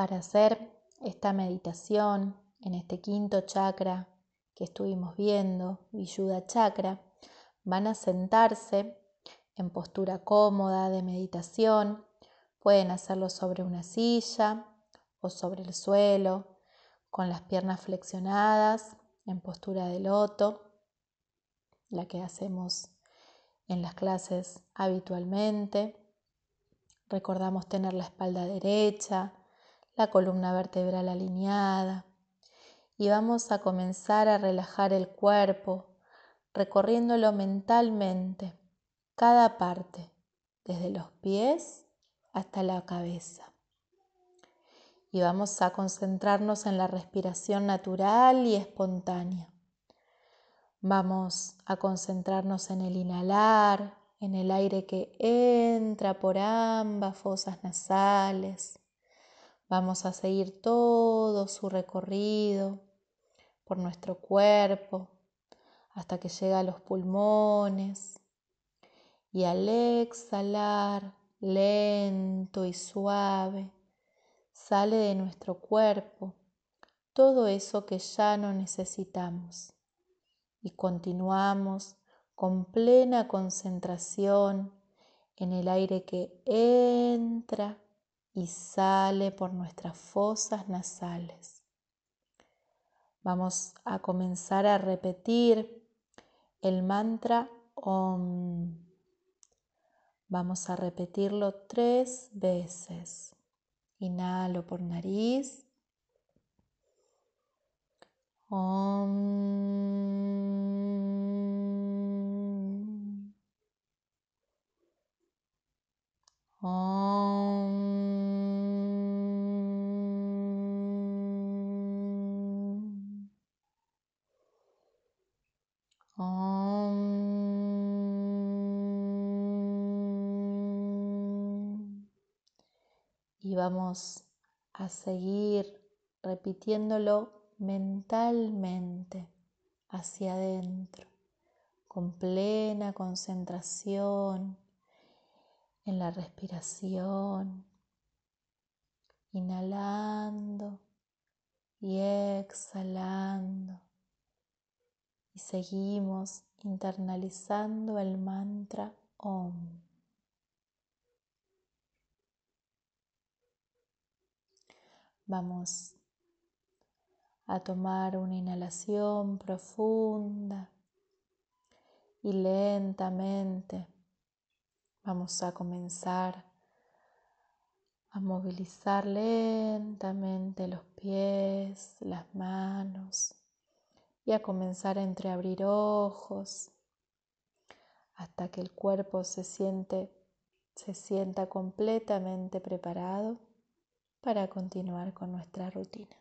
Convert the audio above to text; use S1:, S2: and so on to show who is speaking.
S1: Para hacer esta meditación en este quinto chakra que estuvimos viendo, Vishuddha Chakra, van a sentarse en postura cómoda de meditación. Pueden hacerlo sobre una silla o sobre el suelo, con las piernas flexionadas en postura de loto, la que hacemos en las clases habitualmente. Recordamos tener la espalda derecha, la columna vertebral alineada y vamos a comenzar a relajar el cuerpo, recorriéndolo mentalmente, cada parte, desde los pies hasta la cabeza. Y vamos a concentrarnos en la respiración natural y espontánea. Vamos a concentrarnos en el inhalar, en el aire que entra por ambas fosas nasales. Vamos a seguir todo su recorrido por nuestro cuerpo hasta que llega a los pulmones. Y al exhalar, lento y suave, sale de nuestro cuerpo todo eso que ya no necesitamos y continuamos con plena concentración en el aire que entra y sale por nuestras fosas nasales. Vamos a comenzar a repetir el mantra OM. Vamos a repetirlo tres veces. Inhalo por nariz. Y vamos a seguir repitiéndolo mentalmente hacia adentro, con plena concentración en la respiración, inhalando y exhalando. Y seguimos internalizando el mantra OM. Vamos a tomar una inhalación profunda y lentamente vamos a comenzar a movilizar lentamente los pies, las manos y a comenzar a entreabrir ojos hasta que el cuerpo se siente se sienta completamente preparado para continuar con nuestra rutina.